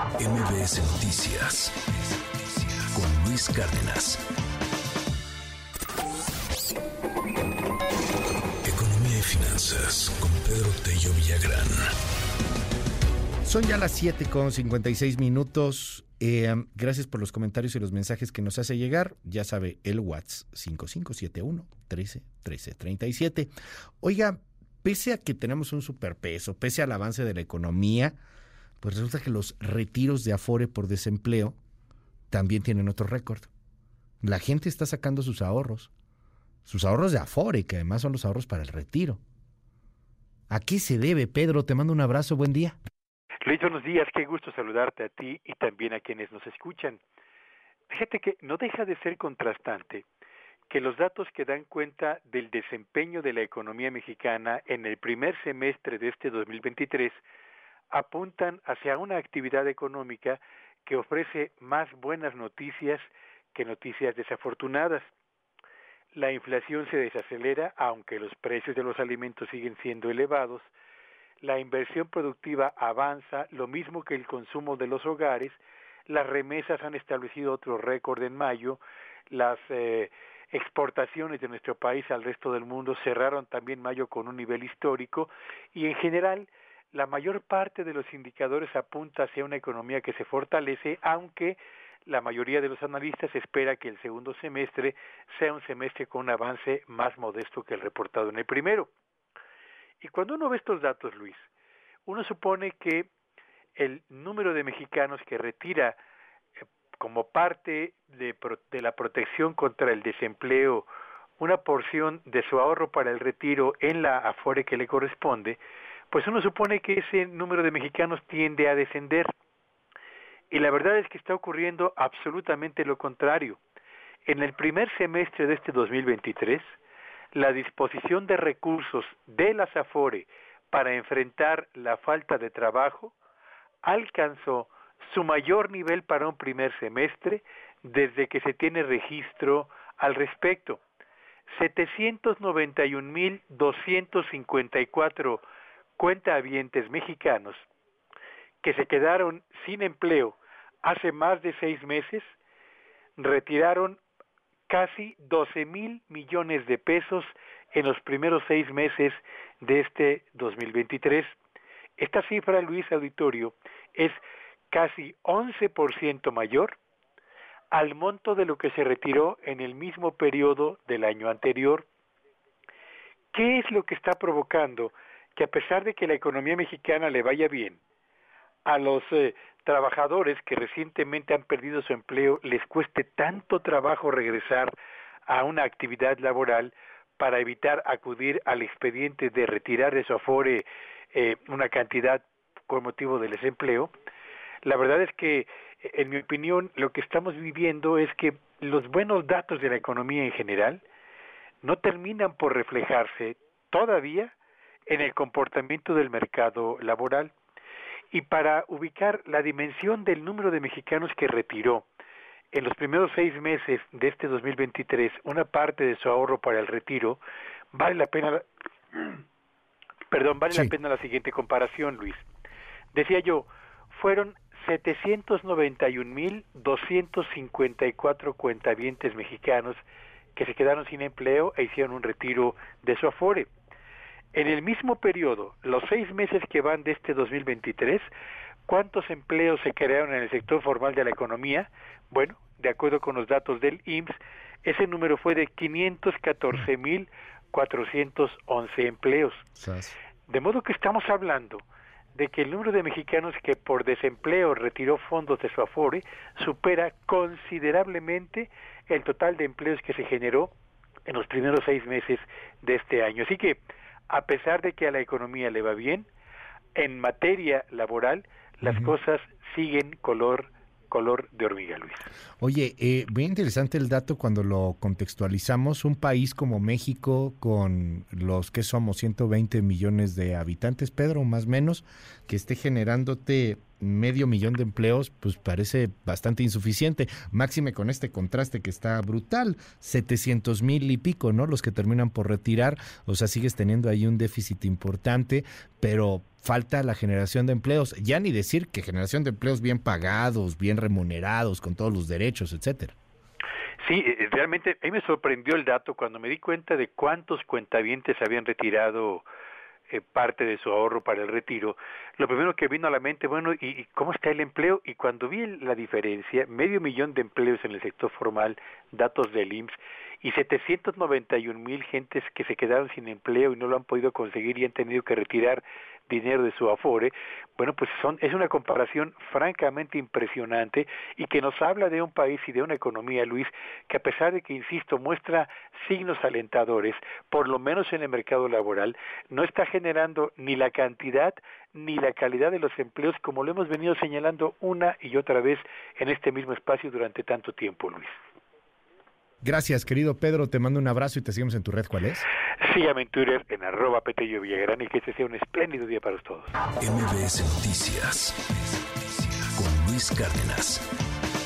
MBS Noticias con Luis Cárdenas. Economía y finanzas con Pedro Tello Villagrán. Son ya las 7 con 56 minutos. Eh, gracias por los comentarios y los mensajes que nos hace llegar. Ya sabe, el WhatsApp 5571 13 13 37. Oiga, pese a que tenemos un superpeso, pese al avance de la economía, pues resulta que los retiros de Afore por desempleo también tienen otro récord. La gente está sacando sus ahorros, sus ahorros de Afore, que además son los ahorros para el retiro. ¿A qué se debe, Pedro? Te mando un abrazo, buen día. Luis, buenos días, qué gusto saludarte a ti y también a quienes nos escuchan. Fíjate que no deja de ser contrastante que los datos que dan cuenta del desempeño de la economía mexicana en el primer semestre de este 2023 apuntan hacia una actividad económica que ofrece más buenas noticias que noticias desafortunadas. La inflación se desacelera aunque los precios de los alimentos siguen siendo elevados, la inversión productiva avanza, lo mismo que el consumo de los hogares, las remesas han establecido otro récord en mayo, las eh, exportaciones de nuestro país al resto del mundo cerraron también mayo con un nivel histórico. Y en general la mayor parte de los indicadores apunta hacia una economía que se fortalece, aunque la mayoría de los analistas espera que el segundo semestre sea un semestre con un avance más modesto que el reportado en el primero. Y cuando uno ve estos datos, Luis, uno supone que el número de mexicanos que retira como parte de, la protección contra el desempleo una porción de su ahorro para el retiro en la afore que le corresponde, pues uno supone que ese número de mexicanos tiende a descender. Y la verdad es que está ocurriendo absolutamente lo contrario. En el primer semestre de este 2023, la disposición de recursos de las AFORE para enfrentar la falta de trabajo alcanzó su mayor nivel para un primer semestre desde que se tiene registro al respecto. 791.254 cuentahabientes mexicanos que se quedaron sin empleo hace más de seis meses retiraron casi 12 mil millones de pesos en los primeros seis meses de este 2023. Esta cifra, Luis Auditorio, es casi 11% mayor al monto de lo que se retiró en el mismo periodo del año anterior. ¿Qué es lo que está provocando que a pesar de que la economía mexicana le vaya bien, a los eh, trabajadores que recientemente han perdido su empleo les cueste tanto trabajo regresar a una actividad laboral para evitar acudir al expediente de retirar de su afore eh, una cantidad con motivo del desempleo, la verdad es que, en mi opinión, lo que estamos viviendo es que los buenos datos de la economía en general no terminan por reflejarse todavía en el comportamiento del mercado laboral. Y para ubicar la dimensión del número de mexicanos que retiró en los primeros seis meses de este 2023 una parte de su ahorro para el retiro, vale la pena, perdón, vale la pena la siguiente comparación, Luis. Decía yo, fueron 791.254 cuentavientes mexicanos que se quedaron sin empleo e hicieron un retiro de su afore. En el mismo periodo, los seis meses que van de este 2023, ¿cuántos empleos se crearon en el sector formal de la economía? Bueno, de acuerdo con los datos del IMSS, ese número fue de 514.411 empleos. De modo que estamos hablando de que el número de mexicanos que por desempleo retiró fondos de su Afore supera considerablemente el total de empleos que se generó en los primeros seis meses de este año. Así que, a pesar de que a la economía le va bien, en materia laboral las cosas siguen color color de hormiga, Luis. Oye, eh, muy interesante el dato cuando lo contextualizamos. Un país como México, con los que somos 120 millones de habitantes, Pedro, más o menos, que esté generándote medio millón de empleos, pues parece bastante insuficiente. Máxime con este contraste que está brutal, 700 mil y pico, ¿no? Los que terminan por retirar, o sea, sigues teniendo ahí un déficit importante, pero falta la generación de empleos. Ya ni decir que generación de empleos bien pagados, bien remunerados, con todos los derechos, etcétera. Sí, eh, realmente a mí me sorprendió el dato cuando me di cuenta de cuántos cuentavientes habían retirado eh, parte de su ahorro para el retiro, lo primero que vino a la mente, bueno, ¿y, cómo está el empleo? Y cuando vi la diferencia, medio millón de empleos en el sector formal, datos del IMSS, y 791 mil gentes que se quedaron sin empleo y no lo han podido conseguir y han tenido que retirar dinero de su afore, bueno, pues son, es una comparación francamente impresionante y que nos habla de un país y de una economía, Luis, que a pesar de que, insisto, muestra signos alentadores, por lo menos en el mercado laboral, no está generando ni la cantidad ni la calidad de los empleos como lo hemos venido señalando una y otra vez en este mismo espacio durante tanto tiempo, Luis. Gracias, querido Pedro. Te mando un abrazo y te seguimos en tu red. ¿Cuál es? Sígame en Twitter en arroba Petello Villagrán y que este sea un espléndido día para todos. MBS Noticias con Luis Cárdenas.